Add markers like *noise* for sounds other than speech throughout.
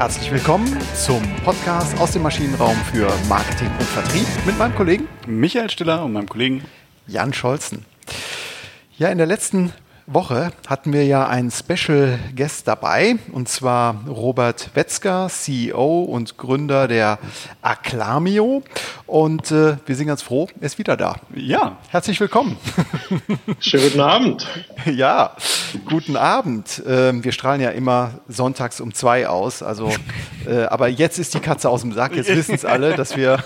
Herzlich willkommen zum Podcast aus dem Maschinenraum für Marketing und Vertrieb mit meinem Kollegen Michael Stiller und meinem Kollegen Jan Scholzen. Ja, in der letzten Woche hatten wir ja einen Special Guest dabei, und zwar Robert Wetzger, CEO und Gründer der Acclamio. Und äh, wir sind ganz froh, er ist wieder da. Ja. Herzlich willkommen. Schönen guten Abend. *laughs* Ja, guten Abend. Ähm, wir strahlen ja immer sonntags um zwei aus. Also, äh, aber jetzt ist die Katze aus dem Sack. Jetzt wissen es alle, dass wir.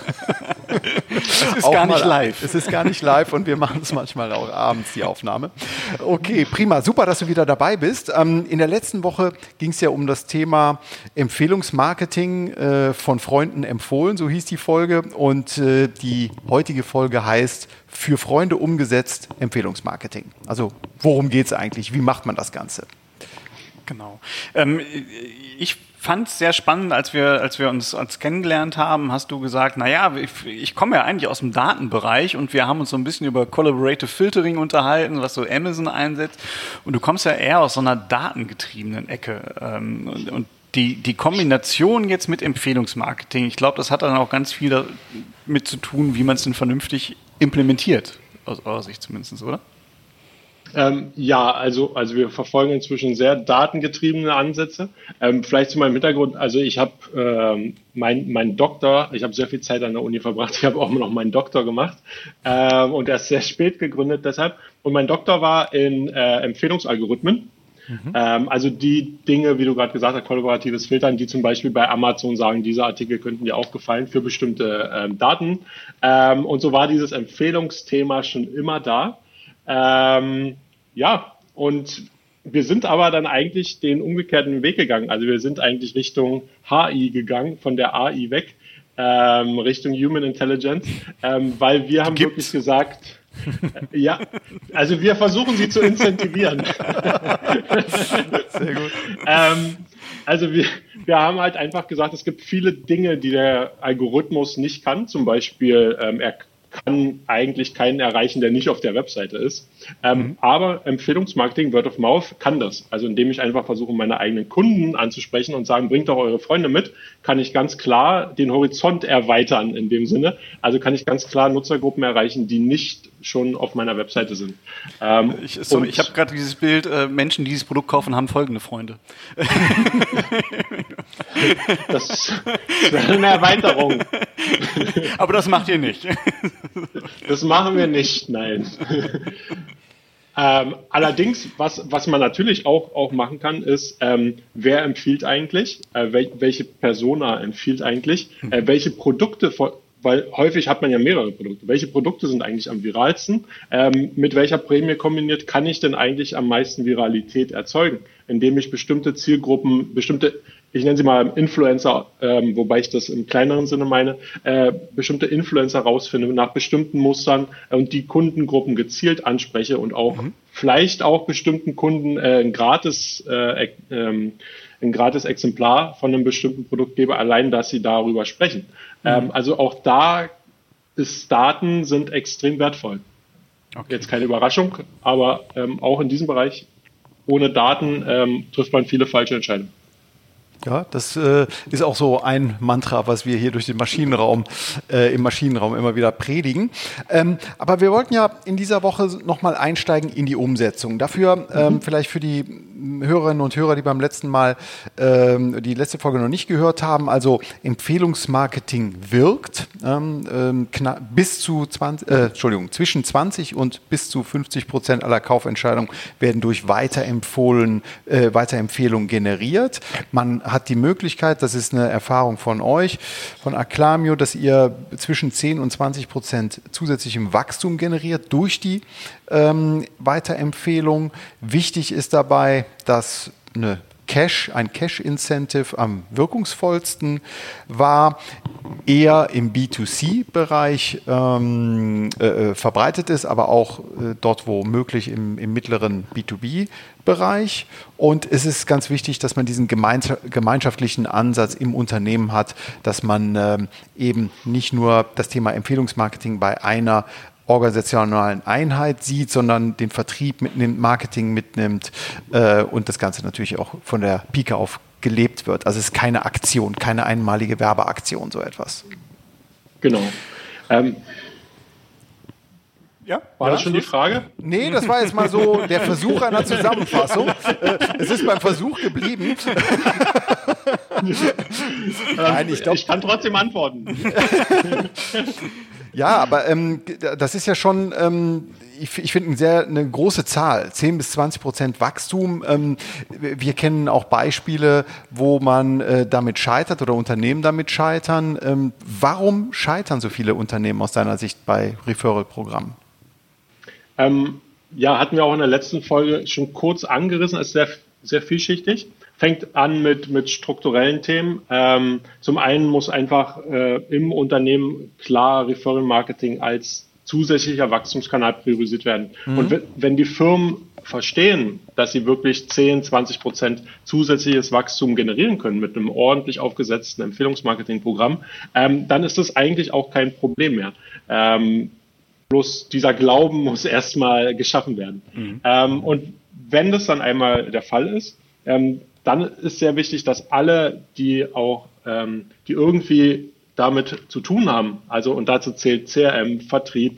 *laughs* es ist gar nicht mal, live. Es ist gar nicht live und wir machen es manchmal auch abends, die Aufnahme. Okay, prima. Super, dass du wieder dabei bist. Ähm, in der letzten Woche ging es ja um das Thema Empfehlungsmarketing äh, von Freunden empfohlen, so hieß die Folge. Und äh, die heutige Folge heißt für Freunde umgesetzt Empfehlungsmarketing. Also worum geht es eigentlich? Wie macht man das Ganze? Genau. Ähm, ich fand es sehr spannend, als wir, als wir uns als kennengelernt haben, hast du gesagt, naja, ich, ich komme ja eigentlich aus dem Datenbereich und wir haben uns so ein bisschen über Collaborative Filtering unterhalten, was so Amazon einsetzt. Und du kommst ja eher aus so einer datengetriebenen Ecke. Ähm, und, und die, die Kombination jetzt mit Empfehlungsmarketing, ich glaube, das hat dann auch ganz viel damit zu tun, wie man es denn vernünftig implementiert, aus eurer Sicht zumindest, oder? Ähm, ja, also, also wir verfolgen inzwischen sehr datengetriebene Ansätze. Ähm, vielleicht zu meinem Hintergrund, also ich habe ähm, mein, mein Doktor, ich habe sehr viel Zeit an der Uni verbracht, *laughs* ich habe auch noch meinen Doktor gemacht ähm, und er ist sehr spät gegründet deshalb. Und mein Doktor war in äh, Empfehlungsalgorithmen. Mhm. Ähm, also die Dinge, wie du gerade gesagt hast, kollaboratives Filtern, die zum Beispiel bei Amazon sagen, diese Artikel könnten dir auch gefallen für bestimmte ähm, Daten. Ähm, und so war dieses Empfehlungsthema schon immer da. Ähm, ja, und wir sind aber dann eigentlich den umgekehrten Weg gegangen. Also wir sind eigentlich Richtung HI gegangen, von der AI weg, ähm, Richtung Human Intelligence, ähm, weil wir haben Gibt's. wirklich gesagt, äh, ja, also wir versuchen sie zu incentivieren. *laughs* Sehr gut. ähm, also wir, wir haben halt einfach gesagt, es gibt viele Dinge, die der Algorithmus nicht kann. Zum Beispiel, ähm, er kann eigentlich keinen erreichen, der nicht auf der Webseite ist. Ähm, mhm. Aber Empfehlungsmarketing, Word of Mouth, kann das. Also indem ich einfach versuche, meine eigenen Kunden anzusprechen und sagen, bringt doch eure Freunde mit, kann ich ganz klar den Horizont erweitern in dem Sinne. Also kann ich ganz klar Nutzergruppen erreichen, die nicht schon auf meiner Webseite sind. Ähm, ich ich habe gerade dieses Bild, äh, Menschen, die dieses Produkt kaufen, haben folgende Freunde. *laughs* *laughs* das wäre eine Erweiterung. *laughs* Aber das macht ihr nicht. Das machen wir nicht, nein. Ähm, allerdings, was, was man natürlich auch, auch machen kann, ist, ähm, wer empfiehlt eigentlich, äh, wel, welche Persona empfiehlt eigentlich, äh, welche Produkte weil häufig hat man ja mehrere Produkte. Welche Produkte sind eigentlich am viralsten? Ähm, mit welcher Prämie kombiniert kann ich denn eigentlich am meisten Viralität erzeugen? Indem ich bestimmte Zielgruppen, bestimmte, ich nenne sie mal Influencer, ähm, wobei ich das im kleineren Sinne meine, äh, bestimmte Influencer rausfinde nach bestimmten Mustern und die Kundengruppen gezielt anspreche und auch mhm. vielleicht auch bestimmten Kunden äh, ein gratis äh, ähm, ein gratis Exemplar von einem bestimmten Produkt gebe, allein dass sie darüber sprechen. Mhm. Ähm, also auch da ist Daten sind extrem wertvoll. Okay. Jetzt keine Überraschung, aber ähm, auch in diesem Bereich ohne Daten ähm, trifft man viele falsche Entscheidungen. Ja, das äh, ist auch so ein Mantra, was wir hier durch den Maschinenraum, äh, im Maschinenraum immer wieder predigen. Ähm, aber wir wollten ja in dieser Woche nochmal einsteigen in die Umsetzung. Dafür ähm, mhm. vielleicht für die Hörerinnen und Hörer, die beim letzten Mal ähm, die letzte Folge noch nicht gehört haben, also Empfehlungsmarketing wirkt. Ähm, ähm bis zu 20, äh, Entschuldigung, zwischen 20 und bis zu 50 Prozent aller Kaufentscheidungen werden durch Weiterempfohlen, äh, Weiterempfehlungen generiert. Man hat die Möglichkeit, das ist eine Erfahrung von euch, von Acclamio, dass ihr zwischen 10 und 20 Prozent zusätzlichem Wachstum generiert durch die ähm, Weiterempfehlung. Wichtig ist dabei, dass eine Cash, ein Cash-Incentive am wirkungsvollsten war, eher im B2C-Bereich ähm, äh, äh, verbreitet ist, aber auch äh, dort, wo möglich im, im mittleren B2B-Bereich. Und es ist ganz wichtig, dass man diesen gemeinschaftlichen Ansatz im Unternehmen hat, dass man äh, eben nicht nur das Thema Empfehlungsmarketing bei einer organisationalen Einheit sieht, sondern den Vertrieb mitnimmt, Marketing mitnimmt äh, und das Ganze natürlich auch von der Pike auf gelebt wird. Also es ist keine Aktion, keine einmalige Werbeaktion, so etwas. Genau. Ähm, ja, war ja, das schon die Frage? Nee, das war jetzt mal so der Versuch einer Zusammenfassung. Äh, es ist beim Versuch geblieben. *laughs* Nein, ich, glaub, ich kann trotzdem antworten. *laughs* ja, aber ähm, das ist ja schon, ähm, ich, ich finde, eine sehr eine große Zahl, 10 bis 20 Prozent Wachstum. Ähm, wir kennen auch Beispiele, wo man äh, damit scheitert oder Unternehmen damit scheitern. Ähm, warum scheitern so viele Unternehmen aus deiner Sicht bei Referral-Programmen? Ähm, ja, hatten wir auch in der letzten Folge schon kurz angerissen, ist sehr, sehr vielschichtig. Fängt an mit, mit strukturellen Themen. Ähm, zum einen muss einfach äh, im Unternehmen klar Referral Marketing als zusätzlicher Wachstumskanal priorisiert werden. Mhm. Und wenn die Firmen verstehen, dass sie wirklich 10, 20 Prozent zusätzliches Wachstum generieren können mit einem ordentlich aufgesetzten Empfehlungsmarketingprogramm, ähm, dann ist das eigentlich auch kein Problem mehr. Ähm, Bloß dieser Glauben muss *laughs* erstmal geschaffen werden. Mhm. Ähm, und wenn das dann einmal der Fall ist, ähm, dann ist sehr wichtig, dass alle, die auch, ähm, die irgendwie damit zu tun haben, also und dazu zählt CRM, Vertrieb,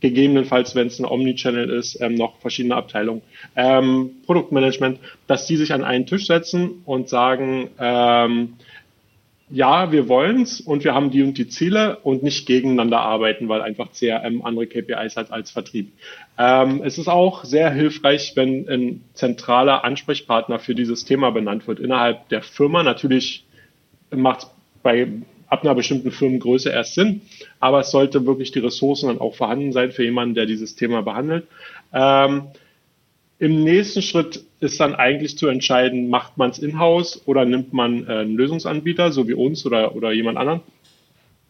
gegebenenfalls, wenn es ein Omnichannel ist, ähm, noch verschiedene Abteilungen, ähm, Produktmanagement, dass die sich an einen Tisch setzen und sagen, ähm, ja, wir wollen's und wir haben die und die Ziele und nicht gegeneinander arbeiten, weil einfach CRM andere KPIs hat als Vertrieb. Ähm, es ist auch sehr hilfreich, wenn ein zentraler Ansprechpartner für dieses Thema benannt wird innerhalb der Firma. Natürlich macht es bei ab einer bestimmten Firmengröße erst Sinn, aber es sollte wirklich die Ressourcen dann auch vorhanden sein für jemanden, der dieses Thema behandelt. Ähm, im nächsten Schritt ist dann eigentlich zu entscheiden, macht man es in-house oder nimmt man äh, einen Lösungsanbieter, so wie uns oder, oder jemand anderen.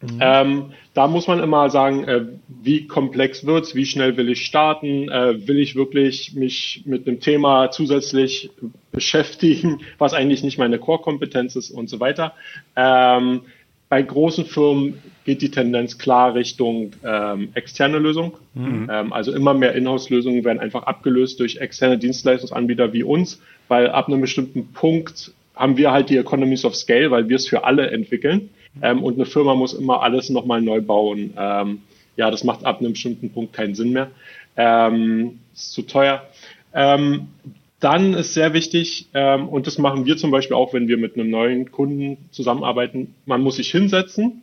Mhm. Ähm, da muss man immer sagen, äh, wie komplex wird's, wie schnell will ich starten, äh, will ich wirklich mich mit einem Thema zusätzlich beschäftigen, was eigentlich nicht meine Core-Kompetenz ist und so weiter. Ähm, bei großen Firmen geht die Tendenz klar Richtung ähm, externe Lösung. Mhm. Ähm, also immer mehr Inhouse-Lösungen werden einfach abgelöst durch externe Dienstleistungsanbieter wie uns, weil ab einem bestimmten Punkt haben wir halt die Economies of Scale, weil wir es für alle entwickeln. Ähm, und eine Firma muss immer alles nochmal neu bauen. Ähm, ja, das macht ab einem bestimmten Punkt keinen Sinn mehr. Ähm, ist zu teuer. Ähm, dann ist sehr wichtig, ähm, und das machen wir zum Beispiel auch, wenn wir mit einem neuen Kunden zusammenarbeiten, man muss sich hinsetzen,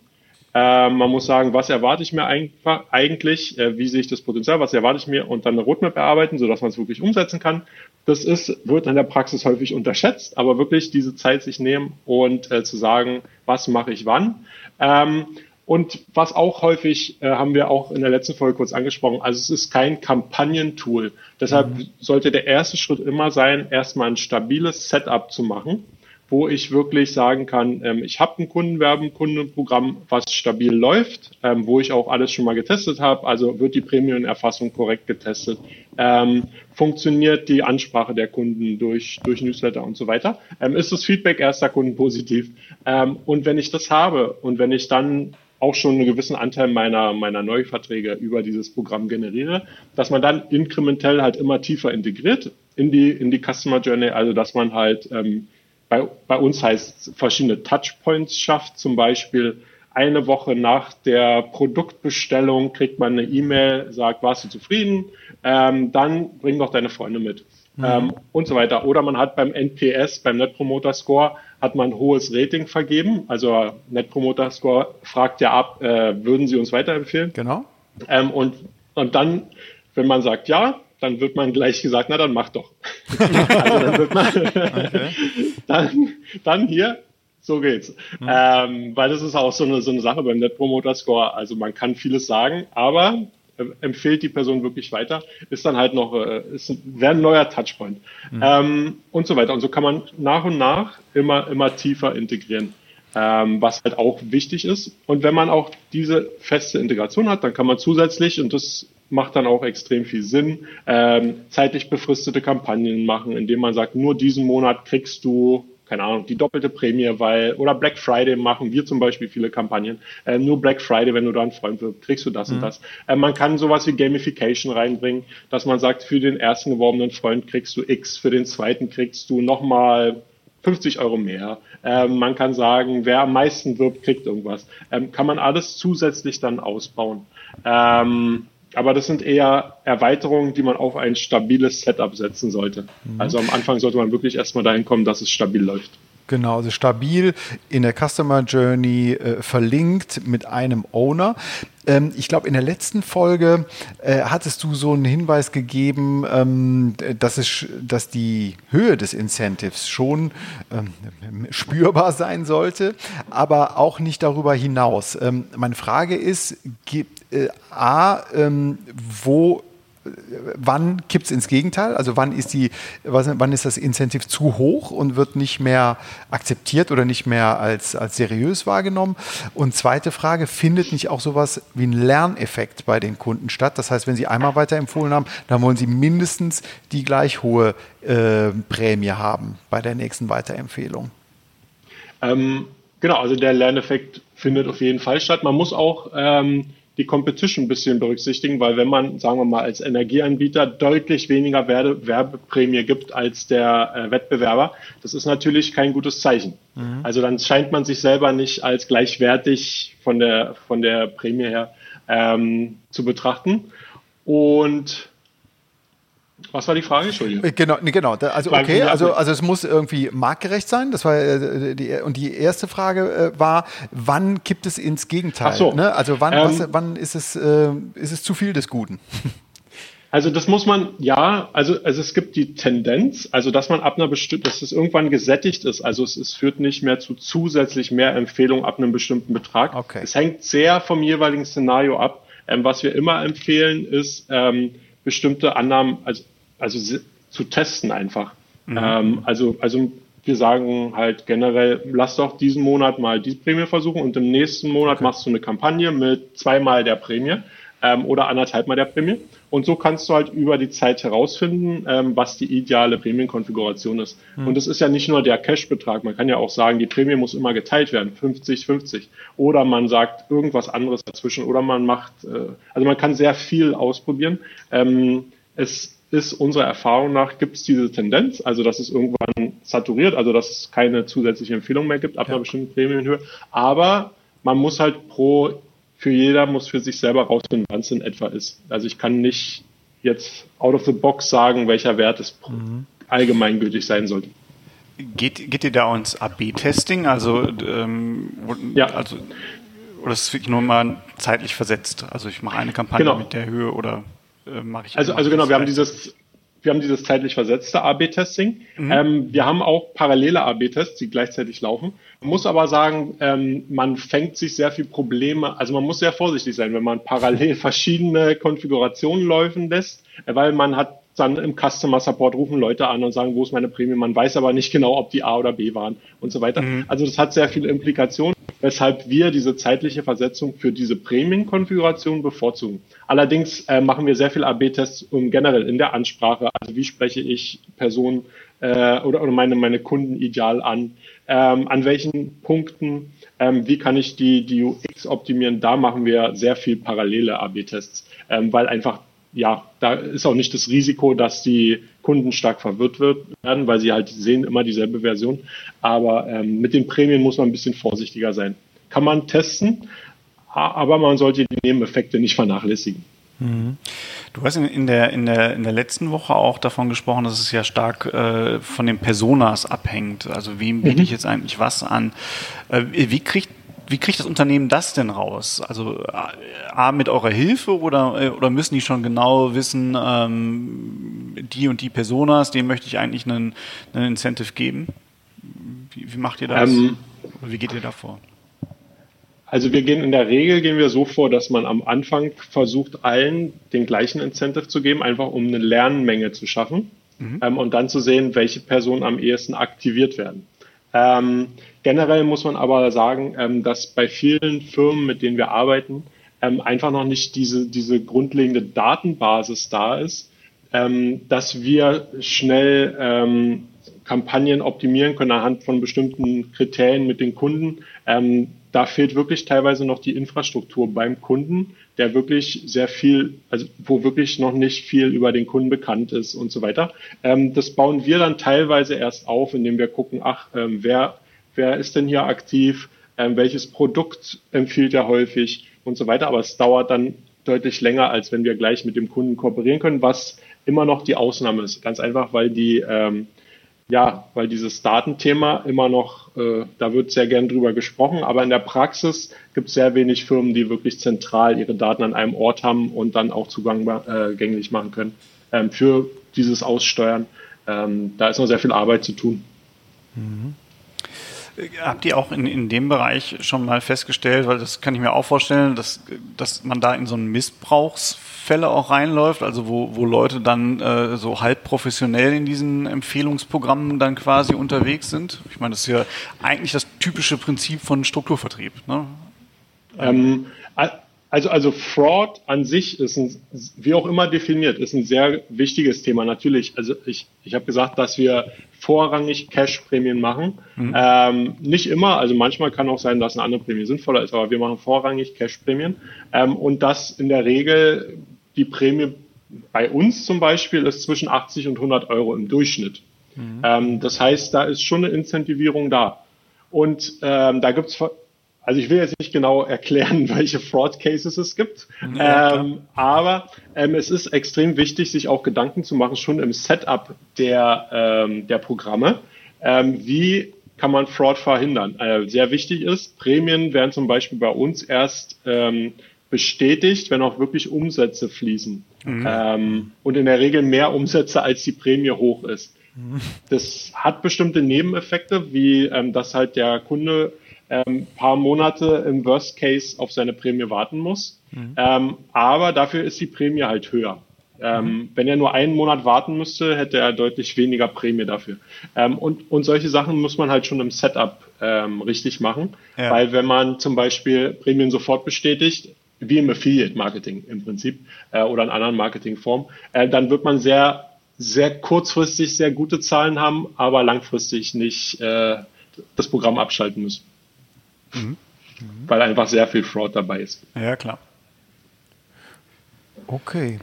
äh, man muss sagen, was erwarte ich mir eigentlich, äh, wie sehe ich das Potenzial, was erwarte ich mir und dann eine Roadmap erarbeiten, sodass man es wirklich umsetzen kann. Das ist, wird in der Praxis häufig unterschätzt, aber wirklich diese Zeit sich nehmen und äh, zu sagen, was mache ich wann. Ähm, und was auch häufig, äh, haben wir auch in der letzten Folge kurz angesprochen, also es ist kein Kampagnentool. Deshalb mhm. sollte der erste Schritt immer sein, erstmal ein stabiles Setup zu machen, wo ich wirklich sagen kann, ähm, ich habe ein Kundenwerben, Kundenprogramm, was stabil läuft, ähm, wo ich auch alles schon mal getestet habe. Also wird die Prämienerfassung korrekt getestet, ähm, funktioniert die Ansprache der Kunden durch, durch Newsletter und so weiter. Ähm, ist das Feedback erster Kunden positiv? Ähm, und wenn ich das habe und wenn ich dann auch schon einen gewissen Anteil meiner, meiner Neuverträge über dieses Programm generiere, dass man dann inkrementell halt immer tiefer integriert in die, in die Customer Journey, also dass man halt ähm, bei, bei uns heißt verschiedene Touchpoints schafft, zum Beispiel eine Woche nach der Produktbestellung kriegt man eine E-Mail, sagt, warst du zufrieden? Ähm, dann bring doch deine Freunde mit. Mhm. Ähm, und so weiter. Oder man hat beim NPS, beim Net Promoter Score, hat man ein hohes Rating vergeben. Also Net Promoter Score fragt ja ab, äh, würden Sie uns weiterempfehlen? Genau. Ähm, und, und dann, wenn man sagt ja, dann wird man gleich gesagt, na dann mach doch. *laughs* also dann wird man okay. *laughs* dann, dann hier, so geht's. Mhm. Ähm, weil das ist auch so eine, so eine Sache beim Net Promoter Score. Also man kann vieles sagen, aber empfiehlt die Person wirklich weiter, ist dann halt noch, äh, ist, wäre ein neuer Touchpoint. Mhm. Ähm, und so weiter. Und so kann man nach und nach immer, immer tiefer integrieren. Ähm, was halt auch wichtig ist. Und wenn man auch diese feste Integration hat, dann kann man zusätzlich, und das macht dann auch extrem viel Sinn, ähm, zeitlich befristete Kampagnen machen, indem man sagt, nur diesen Monat kriegst du keine Ahnung, die doppelte Prämie, weil, oder Black Friday machen wir zum Beispiel viele Kampagnen. Äh, nur Black Friday, wenn du da einen Freund wirst, kriegst du das mhm. und das. Äh, man kann sowas wie Gamification reinbringen, dass man sagt, für den ersten geworbenen Freund kriegst du X, für den zweiten kriegst du nochmal 50 Euro mehr. Ähm, man kann sagen, wer am meisten wirbt, kriegt irgendwas. Ähm, kann man alles zusätzlich dann ausbauen. Ähm, aber das sind eher Erweiterungen, die man auf ein stabiles Setup setzen sollte. Mhm. Also am Anfang sollte man wirklich erstmal dahin kommen, dass es stabil läuft. Genau, also stabil in der Customer Journey äh, verlinkt mit einem Owner. Ähm, ich glaube, in der letzten Folge äh, hattest du so einen Hinweis gegeben, ähm, dass, es, dass die Höhe des Incentives schon ähm, spürbar sein sollte, aber auch nicht darüber hinaus. Ähm, meine Frage ist, äh, A, ähm, wo wann kippt es ins Gegenteil? Also wann ist, die, wann ist das Incentive zu hoch und wird nicht mehr akzeptiert oder nicht mehr als, als seriös wahrgenommen? Und zweite Frage, findet nicht auch sowas wie ein Lerneffekt bei den Kunden statt? Das heißt, wenn Sie einmal weiterempfohlen haben, dann wollen Sie mindestens die gleich hohe äh, Prämie haben bei der nächsten Weiterempfehlung. Ähm, genau, also der Lerneffekt findet auf jeden Fall statt. Man muss auch ähm, die Competition ein bisschen berücksichtigen, weil wenn man, sagen wir mal, als Energieanbieter deutlich weniger Werbe Werbeprämie gibt als der äh, Wettbewerber, das ist natürlich kein gutes Zeichen. Mhm. Also dann scheint man sich selber nicht als gleichwertig von der, von der Prämie her ähm, zu betrachten. Und was war die Frage? Entschuldigung. Äh, genau, genau. Also okay, also, also es muss irgendwie marktgerecht sein. Das war äh, die, und die erste Frage äh, war, wann kippt es ins Gegenteil? Ach so. Ne? Also wann, ähm, was, wann ist es, äh, ist es zu viel des Guten? Also das muss man, ja, also, also es gibt die Tendenz, also dass man ab einer bestimmten, dass es irgendwann gesättigt ist. Also es, es führt nicht mehr zu zusätzlich mehr Empfehlungen ab einem bestimmten Betrag. Okay. Es hängt sehr vom jeweiligen Szenario ab. Ähm, was wir immer empfehlen, ist ähm, bestimmte Annahmen, also also zu testen einfach. Mhm. Ähm, also, also wir sagen halt generell, lass doch diesen Monat mal diese Prämie versuchen und im nächsten Monat okay. machst du eine Kampagne mit zweimal der Prämie ähm, oder anderthalb mal der Prämie. Und so kannst du halt über die Zeit herausfinden, ähm, was die ideale Prämienkonfiguration ist. Mhm. Und es ist ja nicht nur der Cash-Betrag. Man kann ja auch sagen, die Prämie muss immer geteilt werden, 50, 50. Oder man sagt irgendwas anderes dazwischen. Oder man macht, äh, also man kann sehr viel ausprobieren. Ähm, es ist unserer Erfahrung nach, gibt es diese Tendenz, also dass es irgendwann saturiert, also dass es keine zusätzliche Empfehlung mehr gibt ab ja. einer bestimmten Prämienhöhe. Aber man muss halt pro, für jeder muss für sich selber rausfinden, wann es in etwa ist. Also ich kann nicht jetzt out of the box sagen, welcher Wert es mhm. allgemeingültig sein sollte. Geht, geht ihr da ins AB-Testing? Also, ähm, ja. also, oder ist es wirklich nur mal zeitlich versetzt? Also ich mache eine Kampagne genau. mit der Höhe oder äh, mache ich. Also, also genau, wir haben dieses, wir haben dieses zeitlich versetzte AB-Testing. Mhm. Ähm, wir haben auch parallele AB-Tests, die gleichzeitig laufen. Man muss aber sagen, ähm, man fängt sich sehr viel Probleme, also man muss sehr vorsichtig sein, wenn man parallel *laughs* verschiedene Konfigurationen laufen lässt, weil man hat dann im Customer Support rufen Leute an und sagen, wo ist meine Prämie? Man weiß aber nicht genau, ob die A oder B waren und so weiter. Mhm. Also das hat sehr viele Implikationen, weshalb wir diese zeitliche Versetzung für diese Prämienkonfiguration bevorzugen. Allerdings äh, machen wir sehr viel AB-Tests um generell in der Ansprache. Also wie spreche ich Personen äh, oder, oder meine, meine Kunden ideal an? Ähm, an welchen Punkten? Ähm, wie kann ich die, die UX optimieren? Da machen wir sehr viel parallele AB-Tests, ähm, weil einfach ja, da ist auch nicht das Risiko, dass die Kunden stark verwirrt werden, weil sie halt sehen immer dieselbe Version. Aber ähm, mit den Prämien muss man ein bisschen vorsichtiger sein. Kann man testen, aber man sollte die Nebeneffekte nicht vernachlässigen. Mhm. Du hast in der, in, der, in der letzten Woche auch davon gesprochen, dass es ja stark äh, von den Personas abhängt. Also wem biete mhm. ich jetzt eigentlich was an? Äh, wie kriegt wie kriegt das Unternehmen das denn raus? Also A, mit eurer Hilfe oder, äh, oder müssen die schon genau wissen, ähm, die und die Personas, dem möchte ich eigentlich einen, einen Incentive geben? Wie, wie macht ihr das? Ähm, wie geht ihr da vor? Also wir gehen in der Regel gehen wir so vor, dass man am Anfang versucht, allen den gleichen Incentive zu geben, einfach um eine Lernmenge zu schaffen mhm. ähm, und dann zu sehen, welche Personen am ehesten aktiviert werden. Ähm, generell muss man aber sagen, ähm, dass bei vielen Firmen, mit denen wir arbeiten, ähm, einfach noch nicht diese, diese grundlegende Datenbasis da ist, ähm, dass wir schnell ähm, Kampagnen optimieren können anhand von bestimmten Kriterien mit den Kunden, ähm, da fehlt wirklich teilweise noch die Infrastruktur beim Kunden, der wirklich sehr viel, also wo wirklich noch nicht viel über den Kunden bekannt ist und so weiter. Das bauen wir dann teilweise erst auf, indem wir gucken, ach, wer, wer ist denn hier aktiv, ähm, welches Produkt empfiehlt er häufig und so weiter. Aber es dauert dann deutlich länger, als wenn wir gleich mit dem Kunden kooperieren können, was immer noch die Ausnahme ist. Ganz einfach, weil die ähm, ja, weil dieses Datenthema immer noch, äh, da wird sehr gern drüber gesprochen, aber in der Praxis gibt es sehr wenig Firmen, die wirklich zentral ihre Daten an einem Ort haben und dann auch zugänglich äh, machen können ähm, für dieses Aussteuern. Ähm, da ist noch sehr viel Arbeit zu tun. Mhm. Habt ihr auch in, in dem Bereich schon mal festgestellt, weil das kann ich mir auch vorstellen, dass, dass man da in so einen Missbrauchsfälle auch reinläuft, also wo, wo Leute dann äh, so halb professionell in diesen Empfehlungsprogrammen dann quasi unterwegs sind? Ich meine, das ist ja eigentlich das typische Prinzip von Strukturvertrieb. Ne? Ähm, also, also Fraud an sich ist ein, wie auch immer definiert, ist ein sehr wichtiges Thema. Natürlich, also ich, ich habe gesagt, dass wir vorrangig Cash-Prämien machen. Mhm. Ähm, nicht immer, also manchmal kann auch sein, dass eine andere Prämie sinnvoller ist, aber wir machen vorrangig Cash-Prämien. Ähm, und das in der Regel, die Prämie bei uns zum Beispiel ist zwischen 80 und 100 Euro im Durchschnitt. Mhm. Ähm, das heißt, da ist schon eine Incentivierung da. Und ähm, da gibt's also ich will jetzt nicht genau erklären, *laughs* welche Fraud Cases es gibt, ja, ähm, aber ähm, es ist extrem wichtig, sich auch Gedanken zu machen, schon im Setup der, ähm, der Programme, ähm, wie kann man Fraud verhindern. Äh, sehr wichtig ist, Prämien werden zum Beispiel bei uns erst ähm, bestätigt, wenn auch wirklich Umsätze fließen. Mhm. Ähm, und in der Regel mehr Umsätze, als die Prämie hoch ist. Mhm. Das hat bestimmte Nebeneffekte, wie dass halt der Kunde ähm, paar Monate im Worst Case auf seine Prämie warten muss. Mhm. Ähm, aber dafür ist die Prämie halt höher. Ähm, mhm. Wenn er nur einen Monat warten müsste, hätte er deutlich weniger Prämie dafür. Ähm, und, und solche Sachen muss man halt schon im Setup ähm, richtig machen, ja. weil wenn man zum Beispiel Prämien sofort bestätigt, wie im Affiliate-Marketing im Prinzip äh, oder in anderen Marketingformen, äh, dann wird man sehr, sehr kurzfristig sehr gute Zahlen haben, aber langfristig nicht äh, das Programm abschalten müssen. Mhm. Weil einfach sehr viel Fraud dabei ist. Ja, klar. Okay.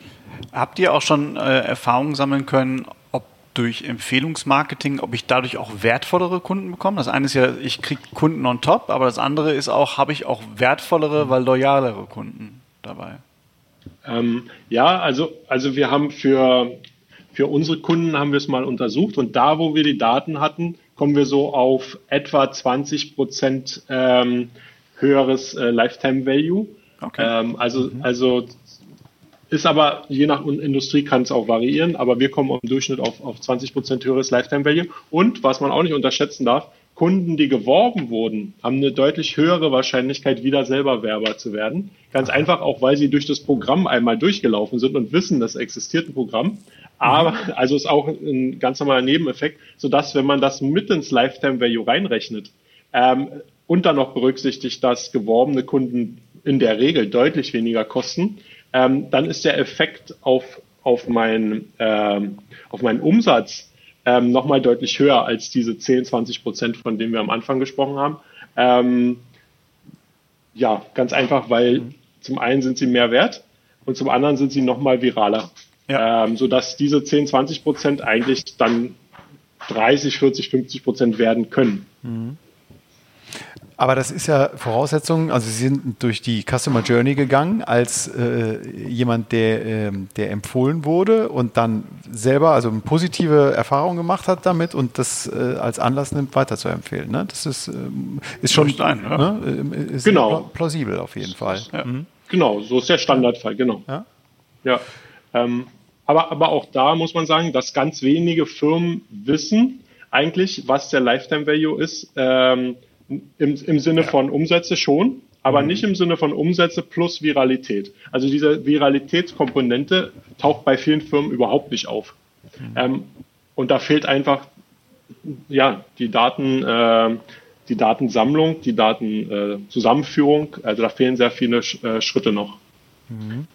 Habt ihr auch schon äh, Erfahrungen sammeln können, ob durch Empfehlungsmarketing, ob ich dadurch auch wertvollere Kunden bekomme? Das eine ist ja, ich kriege Kunden on top, aber das andere ist auch, habe ich auch wertvollere, weil loyalere Kunden dabei? Ähm, ja, also, also wir haben für, für unsere Kunden haben wir es mal untersucht und da, wo wir die Daten hatten, kommen wir so auf etwa 20 Prozent ähm, höheres äh, Lifetime Value. Okay. Ähm, also, mhm. also ist aber je nach Industrie kann es auch variieren, aber wir kommen im Durchschnitt auf, auf 20 Prozent höheres Lifetime Value. Und was man auch nicht unterschätzen darf, Kunden, die geworben wurden, haben eine deutlich höhere Wahrscheinlichkeit, wieder selber Werber zu werden. Ganz einfach auch, weil sie durch das Programm einmal durchgelaufen sind und wissen, das existiert ein Programm. Aber, mhm. also ist auch ein ganz normaler Nebeneffekt, sodass, wenn man das mit ins Lifetime Value reinrechnet, ähm, und dann noch berücksichtigt, dass geworbene Kunden in der Regel deutlich weniger kosten, ähm, dann ist der Effekt auf, auf, mein, ähm, auf meinen Umsatz ähm, nochmal deutlich höher als diese 10, 20 Prozent, von denen wir am Anfang gesprochen haben. Ähm, ja, ganz einfach, weil mhm. zum einen sind sie mehr wert und zum anderen sind sie nochmal viraler ja. ähm, sodass diese 10, 20 Prozent eigentlich dann 30, 40, 50 Prozent werden können. Mhm. Aber das ist ja Voraussetzung, also Sie sind durch die Customer Journey gegangen als äh, jemand, der, äh, der empfohlen wurde und dann selber also eine positive Erfahrung gemacht hat damit und das äh, als Anlass nimmt, weiter zu empfehlen. Ne? Das ist, ähm, ist schon sein, ja. ne? Äh, ist genau. plausibel auf jeden Fall. Ja. Mhm. Genau, so ist der Standardfall, genau. Ja. ja. Ähm, aber, aber auch da muss man sagen, dass ganz wenige Firmen wissen eigentlich, was der Lifetime Value ist, ähm, im, im Sinne ja. von Umsätze schon, aber mhm. nicht im Sinne von Umsätze plus Viralität. Also diese Viralitätskomponente taucht bei vielen Firmen überhaupt nicht auf. Mhm. Ähm, und da fehlt einfach ja die Daten, äh, die Datensammlung, die Datenzusammenführung. Äh, also da fehlen sehr viele äh, Schritte noch. Mhm.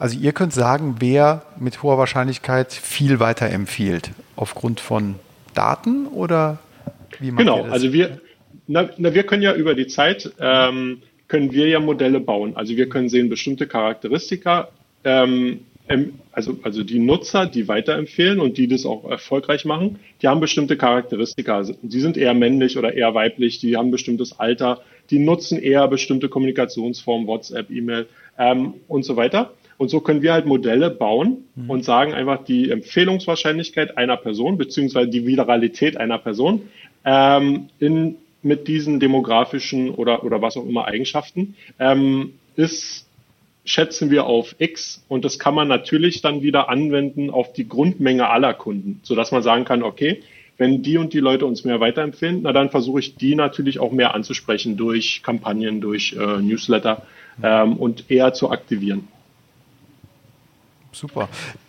Also ihr könnt sagen, wer mit hoher Wahrscheinlichkeit viel weiter empfiehlt, aufgrund von Daten oder wie macht Genau, also wir, na, na, wir können ja über die Zeit, ähm, können wir ja Modelle bauen. Also wir können sehen bestimmte Charakteristika, ähm, also, also die Nutzer, die weiterempfehlen und die das auch erfolgreich machen, die haben bestimmte Charakteristika. Also die sind eher männlich oder eher weiblich, die haben bestimmtes Alter, die nutzen eher bestimmte Kommunikationsformen, WhatsApp, E-Mail ähm, und so weiter. Und so können wir halt Modelle bauen mhm. und sagen einfach die Empfehlungswahrscheinlichkeit einer Person beziehungsweise die Viralität einer Person ähm, in mit diesen demografischen oder, oder was auch immer Eigenschaften, ähm, ist, schätzen wir auf X und das kann man natürlich dann wieder anwenden auf die Grundmenge aller Kunden, so dass man sagen kann, okay, wenn die und die Leute uns mehr weiterempfehlen, na dann versuche ich die natürlich auch mehr anzusprechen durch Kampagnen, durch äh, Newsletter ähm, und eher zu aktivieren. Super.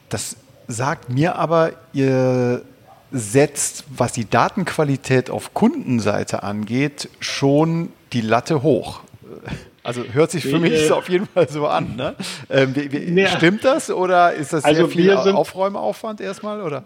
Das sagt mir aber, ihr setzt, was die Datenqualität auf Kundenseite angeht, schon die Latte hoch. Also hört sich für mich äh, auf jeden Fall so an. Ne? Ähm, wie, wie, ja. Stimmt das oder ist das also sehr viel Aufräumaufwand erstmal? Oder?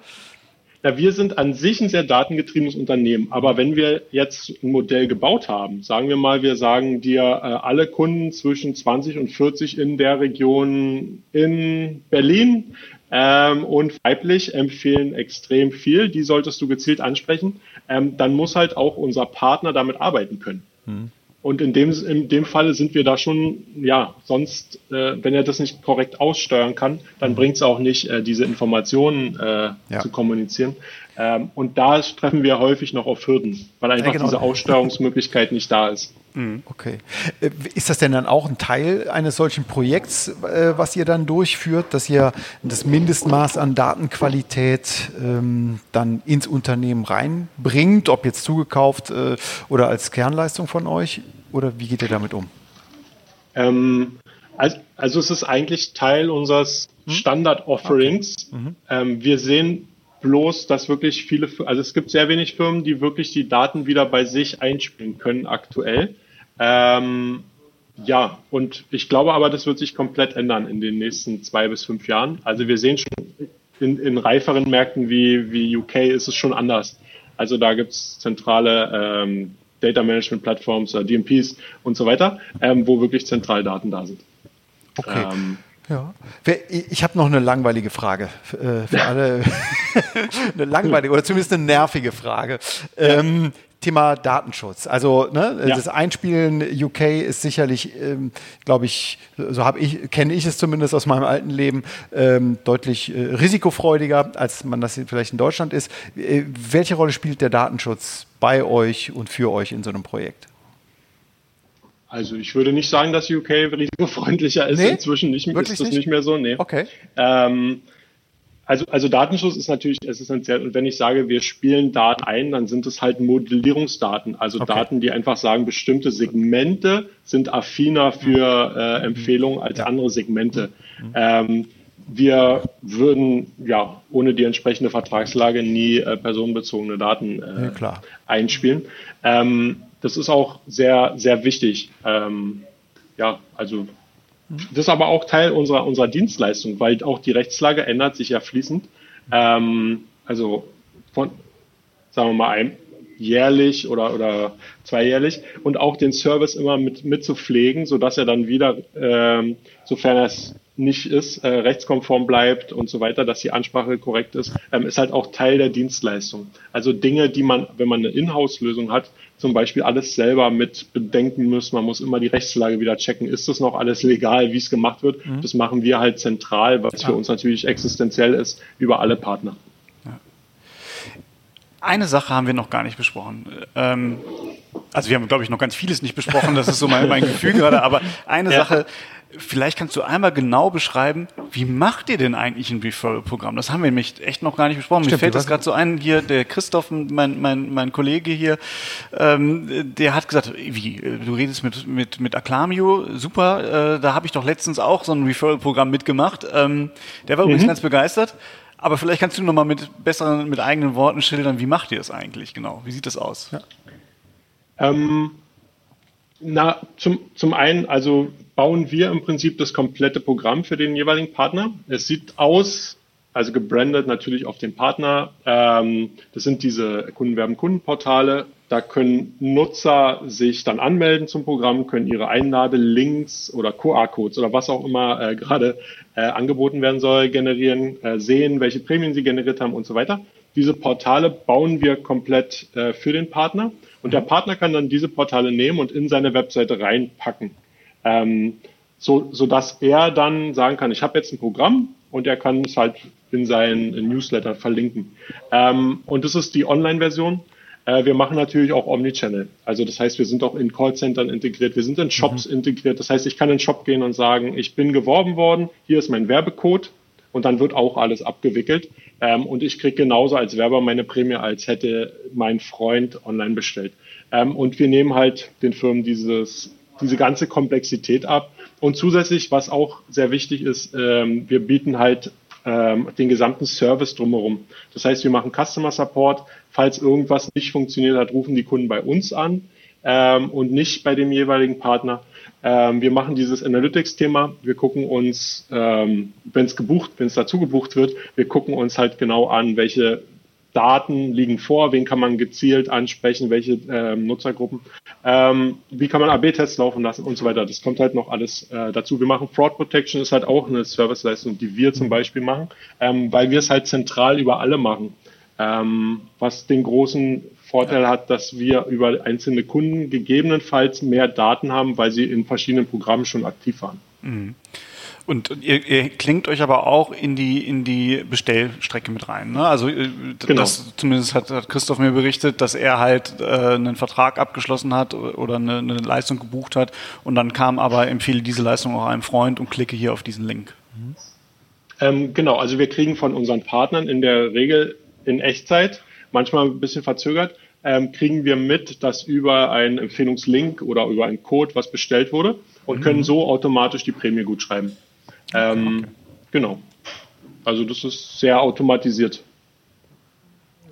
Ja, wir sind an sich ein sehr datengetriebenes Unternehmen. Aber wenn wir jetzt ein Modell gebaut haben, sagen wir mal, wir sagen dir, äh, alle Kunden zwischen 20 und 40 in der Region in Berlin ähm, und weiblich empfehlen extrem viel. Die solltest du gezielt ansprechen. Ähm, dann muss halt auch unser Partner damit arbeiten können. Mhm. Und in dem, in dem Falle sind wir da schon, ja, sonst, äh, wenn er das nicht korrekt aussteuern kann, dann mhm. bringt es auch nicht, äh, diese Informationen äh, ja. zu kommunizieren. Ähm, und da treffen wir häufig noch auf Hürden, weil einfach ja, genau. diese Aussteuerungsmöglichkeit nicht da ist. Mhm. Okay. Äh, ist das denn dann auch ein Teil eines solchen Projekts, äh, was ihr dann durchführt, dass ihr das Mindestmaß an Datenqualität ähm, dann ins Unternehmen reinbringt, ob jetzt zugekauft äh, oder als Kernleistung von euch? Oder wie geht ihr damit um? Ähm, also, also, es ist eigentlich Teil unseres hm? Standard-Offerings. Okay. Mhm. Ähm, wir sehen bloß, dass wirklich viele, also es gibt sehr wenig Firmen, die wirklich die Daten wieder bei sich einspielen können aktuell. Ähm, ja, und ich glaube aber, das wird sich komplett ändern in den nächsten zwei bis fünf Jahren. Also wir sehen schon in, in reiferen Märkten wie, wie UK ist es schon anders. Also da gibt's zentrale ähm, Data Management Plattforms, äh, DMPs und so weiter, ähm, wo wirklich Zentraldaten da sind. Okay. Ähm, ja. Ich habe noch eine langweilige Frage äh, für *laughs* alle. *laughs* eine langweilige oder zumindest eine nervige Frage. Ähm, Thema Datenschutz. Also ne, ja. das Einspielen UK ist sicherlich, ähm, glaube ich, so habe ich kenne ich es zumindest aus meinem alten Leben ähm, deutlich äh, risikofreudiger, als man das vielleicht in Deutschland ist. Äh, welche Rolle spielt der Datenschutz bei euch und für euch in so einem Projekt? Also ich würde nicht sagen, dass UK risikofreundlicher ist. Nee? Inzwischen nicht, ist das nicht? nicht mehr so. Nee. Okay. Ähm, also, also Datenschutz ist natürlich essentiell. Und wenn ich sage, wir spielen Daten ein, dann sind es halt Modellierungsdaten. Also okay. Daten, die einfach sagen, bestimmte Segmente sind affiner für äh, mhm. Empfehlungen als ja. andere Segmente. Mhm. Ähm, wir würden ja ohne die entsprechende Vertragslage nie äh, personenbezogene Daten äh, ja, einspielen. Ähm, das ist auch sehr, sehr wichtig. Ähm, ja, also das ist aber auch Teil unserer, unserer Dienstleistung, weil auch die Rechtslage ändert sich ja fließend. Ähm, also von, sagen wir mal, ein, jährlich oder, oder zweijährlich und auch den Service immer mit, mit zu pflegen, sodass er dann wieder, ähm, sofern es nicht ist, äh, rechtskonform bleibt und so weiter, dass die Ansprache korrekt ist, ähm, ist halt auch Teil der Dienstleistung. Also Dinge, die man, wenn man eine Inhouse-Lösung hat, zum Beispiel alles selber mit bedenken muss. Man muss immer die Rechtslage wieder checken. Ist das noch alles legal, wie es gemacht wird? Mhm. Das machen wir halt zentral, was ja. für uns natürlich existenziell ist, über alle Partner. Eine Sache haben wir noch gar nicht besprochen. Ähm, also wir haben, glaube ich, noch ganz vieles nicht besprochen. Das ist so mein, mein Gefühl *laughs* gerade. Aber eine ja. Sache, Vielleicht kannst du einmal genau beschreiben, wie macht ihr denn eigentlich ein Referral-Programm? Das haben wir nämlich echt noch gar nicht besprochen. Stimmt, Mir fällt das gerade so ein, hier der Christoph, mein, mein, mein Kollege hier, ähm, der hat gesagt, wie, du redest mit, mit, mit Acclamio, super, äh, da habe ich doch letztens auch so ein Referral-Programm mitgemacht. Ähm, der war mhm. übrigens ganz begeistert. Aber vielleicht kannst du noch mal mit besseren, mit eigenen Worten schildern, wie macht ihr es eigentlich genau? Wie sieht das aus? Ja. Ähm, na, zum, zum einen, also bauen wir im Prinzip das komplette Programm für den jeweiligen Partner. Es sieht aus also gebrandet natürlich auf den Partner. Ähm, das sind diese Kundenwerben-Kundenportale. Da können Nutzer sich dann anmelden zum Programm, können ihre Einladelinks oder QR-Codes oder was auch immer äh, gerade äh, angeboten werden soll, generieren, äh, sehen, welche Prämien sie generiert haben und so weiter. Diese Portale bauen wir komplett äh, für den Partner und der Partner kann dann diese Portale nehmen und in seine Webseite reinpacken, ähm, so, so dass er dann sagen kann, ich habe jetzt ein Programm und er kann es halt in seinen Newsletter verlinken. Ähm, und das ist die Online-Version. Äh, wir machen natürlich auch Omnichannel. Also das heißt, wir sind auch in Callcentern integriert, wir sind in Shops mhm. integriert. Das heißt, ich kann in den Shop gehen und sagen, ich bin geworben worden, hier ist mein Werbecode und dann wird auch alles abgewickelt. Ähm, und ich kriege genauso als Werber meine Prämie, als hätte mein Freund online bestellt. Ähm, und wir nehmen halt den Firmen dieses, diese ganze Komplexität ab. Und zusätzlich, was auch sehr wichtig ist, ähm, wir bieten halt ähm, den gesamten Service drumherum. Das heißt, wir machen Customer Support. Falls irgendwas nicht funktioniert hat, rufen die Kunden bei uns an ähm, und nicht bei dem jeweiligen Partner. Ähm, wir machen dieses Analytics-Thema. Wir gucken uns, ähm, wenn es gebucht, wenn es dazu gebucht wird, wir gucken uns halt genau an, welche Daten liegen vor, wen kann man gezielt ansprechen, welche ähm, Nutzergruppen, ähm, wie kann man AB-Tests laufen lassen und so weiter. Das kommt halt noch alles äh, dazu. Wir machen Fraud Protection, ist halt auch eine Serviceleistung, die wir zum Beispiel machen, ähm, weil wir es halt zentral über alle machen. Ähm, was den großen Vorteil hat, dass wir über einzelne Kunden gegebenenfalls mehr Daten haben, weil sie in verschiedenen Programmen schon aktiv waren. Mhm. Und ihr, ihr klingt euch aber auch in die, in die Bestellstrecke mit rein. Ne? Also äh, genau. das zumindest hat, hat Christoph mir berichtet, dass er halt äh, einen Vertrag abgeschlossen hat oder eine, eine Leistung gebucht hat und dann kam aber, empfehle diese Leistung auch einem Freund und klicke hier auf diesen Link. Mhm. Ähm, genau, also wir kriegen von unseren Partnern in der Regel in Echtzeit, manchmal ein bisschen verzögert, ähm, kriegen wir mit, dass über einen Empfehlungslink oder über einen Code was bestellt wurde und mhm. können so automatisch die Prämie gut schreiben. Ähm, okay. Genau. Also das ist sehr automatisiert.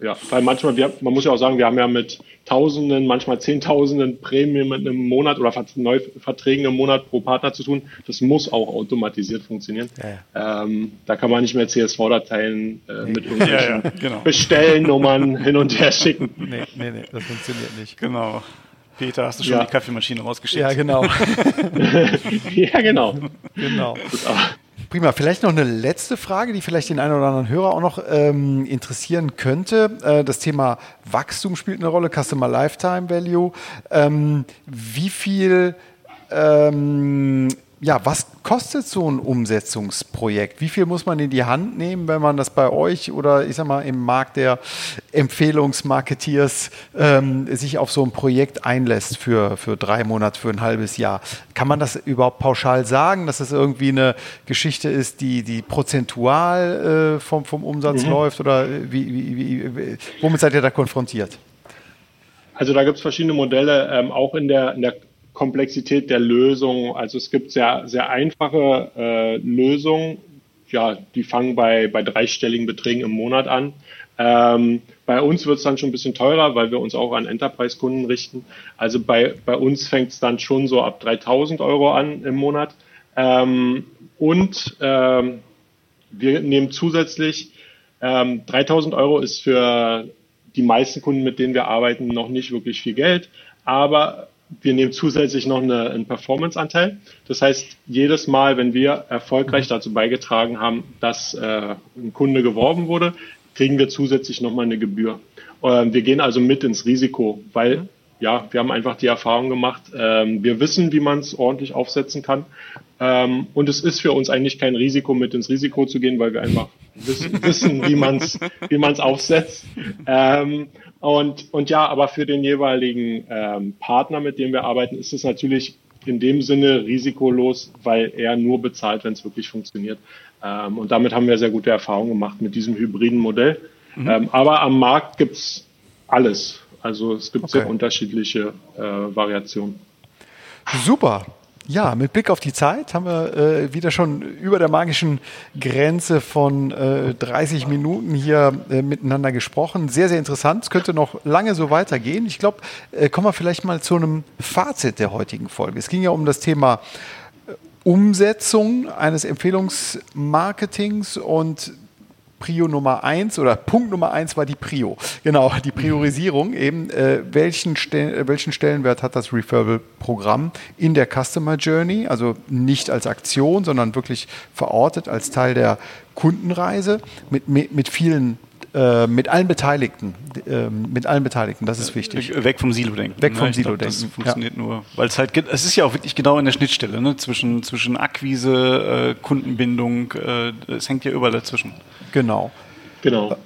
Ja, weil manchmal, wir, man muss ja auch sagen, wir haben ja mit Tausenden, manchmal Zehntausenden Prämien mit einem Monat oder Neuverträgen im Monat pro Partner zu tun. Das muss auch automatisiert funktionieren. Ja, ja. Ähm, da kann man nicht mehr CSV-Dateien äh, mit *laughs* irgendwelchen ja, genau. Bestellnummern hin und her schicken. Nee, nee, nee, das funktioniert nicht. Genau. Peter, hast du schon ja. die Kaffeemaschine rausgeschickt? Ja, genau. *laughs* *laughs* ja, genau. genau. Prima. Vielleicht noch eine letzte Frage, die vielleicht den einen oder anderen Hörer auch noch ähm, interessieren könnte. Äh, das Thema Wachstum spielt eine Rolle, Customer Lifetime Value. Ähm, wie viel ähm, ja, was kostet so ein Umsetzungsprojekt? Wie viel muss man in die Hand nehmen, wenn man das bei euch oder ich sag mal im Markt der Empfehlungsmarketeers ähm, sich auf so ein Projekt einlässt für, für drei Monate, für ein halbes Jahr? Kann man das überhaupt pauschal sagen, dass das irgendwie eine Geschichte ist, die, die prozentual äh, vom, vom Umsatz mhm. läuft oder wie, wie, wie, womit seid ihr da konfrontiert? Also da gibt es verschiedene Modelle, ähm, auch in der, in der Komplexität der Lösung. Also es gibt sehr, sehr einfache äh, Lösungen, ja, die fangen bei, bei dreistelligen Beträgen im Monat an. Ähm, bei uns wird es dann schon ein bisschen teurer, weil wir uns auch an Enterprise-Kunden richten. Also bei, bei uns fängt es dann schon so ab 3000 Euro an im Monat. Ähm, und ähm, wir nehmen zusätzlich, ähm, 3000 Euro ist für die meisten Kunden, mit denen wir arbeiten, noch nicht wirklich viel Geld. Aber wir nehmen zusätzlich noch eine, einen Performance-Anteil. Das heißt, jedes Mal, wenn wir erfolgreich dazu beigetragen haben, dass äh, ein Kunde geworben wurde, kriegen wir zusätzlich nochmal eine Gebühr. Ähm, wir gehen also mit ins Risiko, weil ja, wir haben einfach die Erfahrung gemacht, ähm, wir wissen, wie man es ordentlich aufsetzen kann. Ähm, und es ist für uns eigentlich kein Risiko, mit ins Risiko zu gehen, weil wir einfach wissen, wie man es wie man's aufsetzt. Ähm, und, und ja, aber für den jeweiligen ähm, Partner, mit dem wir arbeiten, ist es natürlich in dem Sinne risikolos, weil er nur bezahlt, wenn es wirklich funktioniert. Ähm, und damit haben wir sehr gute Erfahrungen gemacht mit diesem hybriden Modell. Mhm. Ähm, aber am Markt gibt's alles. Also es gibt okay. sehr unterschiedliche äh, Variationen. Super. Ja, mit Blick auf die Zeit haben wir äh, wieder schon über der magischen Grenze von äh, 30 Minuten hier äh, miteinander gesprochen. Sehr, sehr interessant. Es könnte noch lange so weitergehen. Ich glaube, äh, kommen wir vielleicht mal zu einem Fazit der heutigen Folge. Es ging ja um das Thema äh, Umsetzung eines Empfehlungsmarketings und Prio Nummer eins oder Punkt Nummer eins war die Prio. Genau, die Priorisierung eben. Äh, welchen, Stel welchen Stellenwert hat das Referral-Programm in der Customer Journey? Also nicht als Aktion, sondern wirklich verortet als Teil der Kundenreise mit, mit vielen äh, mit allen Beteiligten, äh, mit allen Beteiligten, das ist wichtig. Weg vom Silo-Denken. Weg vom Silo-Denken. Das funktioniert ja. nur, weil es halt, es ist ja auch wirklich genau in der Schnittstelle, ne? zwischen, zwischen Akquise, äh, Kundenbindung, äh, es hängt ja überall dazwischen. Genau. Genau.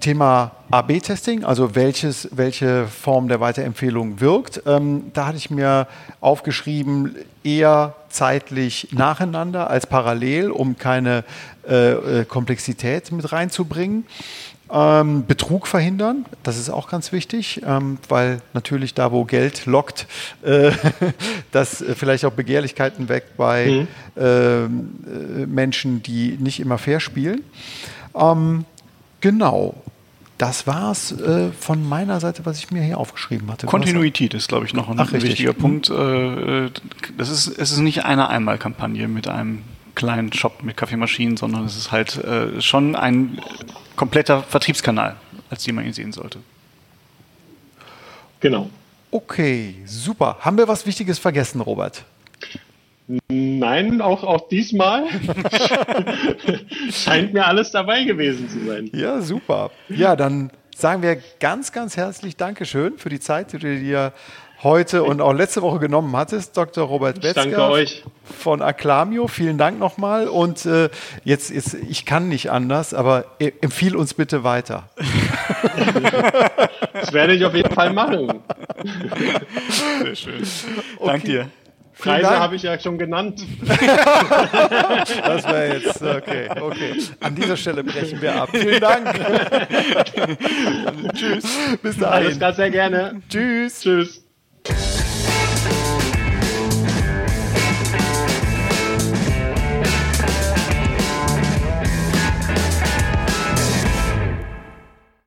Thema AB-Testing, also welches, welche Form der Weiterempfehlung wirkt. Ähm, da hatte ich mir aufgeschrieben, eher zeitlich nacheinander als parallel, um keine äh, äh, Komplexität mit reinzubringen. Ähm, Betrug verhindern, das ist auch ganz wichtig, ähm, weil natürlich da, wo Geld lockt, äh, *laughs* dass äh, vielleicht auch Begehrlichkeiten weckt bei mhm. Ähm, äh, Menschen, die nicht immer fair spielen. Ähm, genau. Das war es äh, von meiner Seite, was ich mir hier aufgeschrieben hatte. Kontinuität ist, glaube ich, noch ein Ach, wichtiger richtig. Punkt. Äh, das ist, es ist nicht eine Einmalkampagne mit einem kleinen Shop mit Kaffeemaschinen, sondern es ist halt äh, schon ein kompletter Vertriebskanal, als den man ihn sehen sollte. Genau. Okay, super. Haben wir was Wichtiges vergessen, Robert? Nein, auch, auch diesmal *laughs* scheint mir alles dabei gewesen zu sein. Ja, super. Ja, dann sagen wir ganz, ganz herzlich Dankeschön für die Zeit, die du dir heute und auch letzte Woche genommen hattest, Dr. Robert Wetzger Danke euch. von Acclamio. Vielen Dank nochmal. Und äh, jetzt ist, ich kann nicht anders, aber e, empfiehl uns bitte weiter. *laughs* das werde ich auf jeden Fall machen. Sehr schön. Okay. Dank dir. Preise habe ich ja schon genannt. *laughs* das wäre jetzt, okay, okay. An dieser Stelle brechen wir ab. Vielen Dank. *laughs* Tschüss. Bis dahin. Alles klar, sehr gerne. Tschüss. Tschüss.